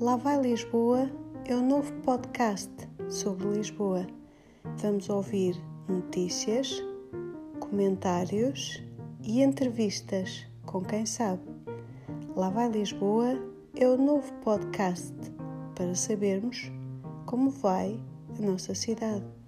Lá vai Lisboa é o novo podcast sobre Lisboa. Vamos ouvir notícias, comentários e entrevistas com quem sabe. Lá vai Lisboa é o novo podcast para sabermos como vai a nossa cidade.